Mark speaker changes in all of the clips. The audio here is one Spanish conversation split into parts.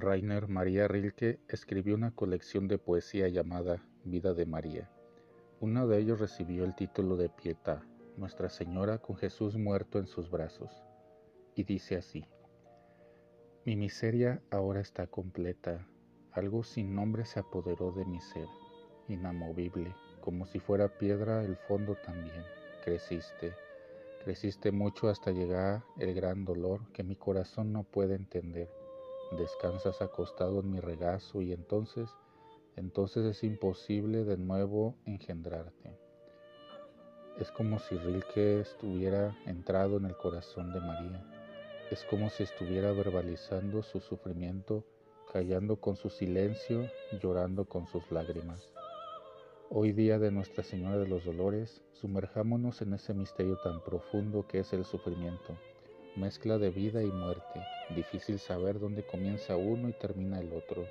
Speaker 1: Rainer María Rilke escribió una colección de poesía llamada Vida de María. Uno de ellos recibió el título de Pietà, Nuestra Señora con Jesús muerto en sus brazos, y dice así, Mi miseria ahora está completa, algo sin nombre se apoderó de mi ser, inamovible, como si fuera piedra el fondo también, creciste, creciste mucho hasta llegar el gran dolor que mi corazón no puede entender descansas acostado en mi regazo y entonces, entonces es imposible de nuevo engendrarte. Es como si Rilke estuviera entrado en el corazón de María. Es como si estuviera verbalizando su sufrimiento, callando con su silencio, llorando con sus lágrimas. Hoy día de Nuestra Señora de los Dolores, sumerjámonos en ese misterio tan profundo que es el sufrimiento mezcla de vida y muerte, difícil saber dónde comienza uno y termina el otro.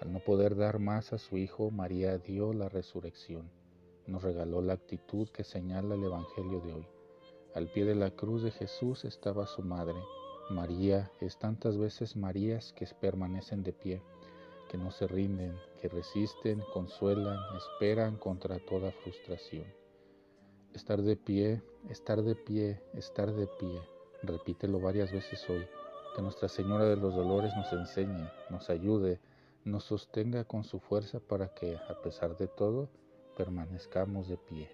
Speaker 1: Al no poder dar más a su Hijo, María dio la resurrección. Nos regaló la actitud que señala el Evangelio de hoy. Al pie de la cruz de Jesús estaba su madre. María es tantas veces Marías que permanecen de pie, que no se rinden, que resisten, consuelan, esperan contra toda frustración. Estar de pie, estar de pie, estar de pie repítelo varias veces hoy, que Nuestra Señora de los Dolores nos enseñe, nos ayude, nos sostenga con su fuerza para que, a pesar de todo, permanezcamos de pie.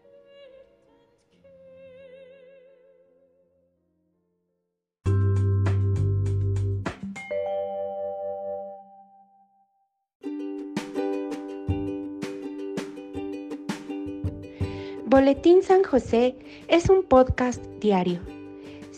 Speaker 2: Boletín San José es un podcast diario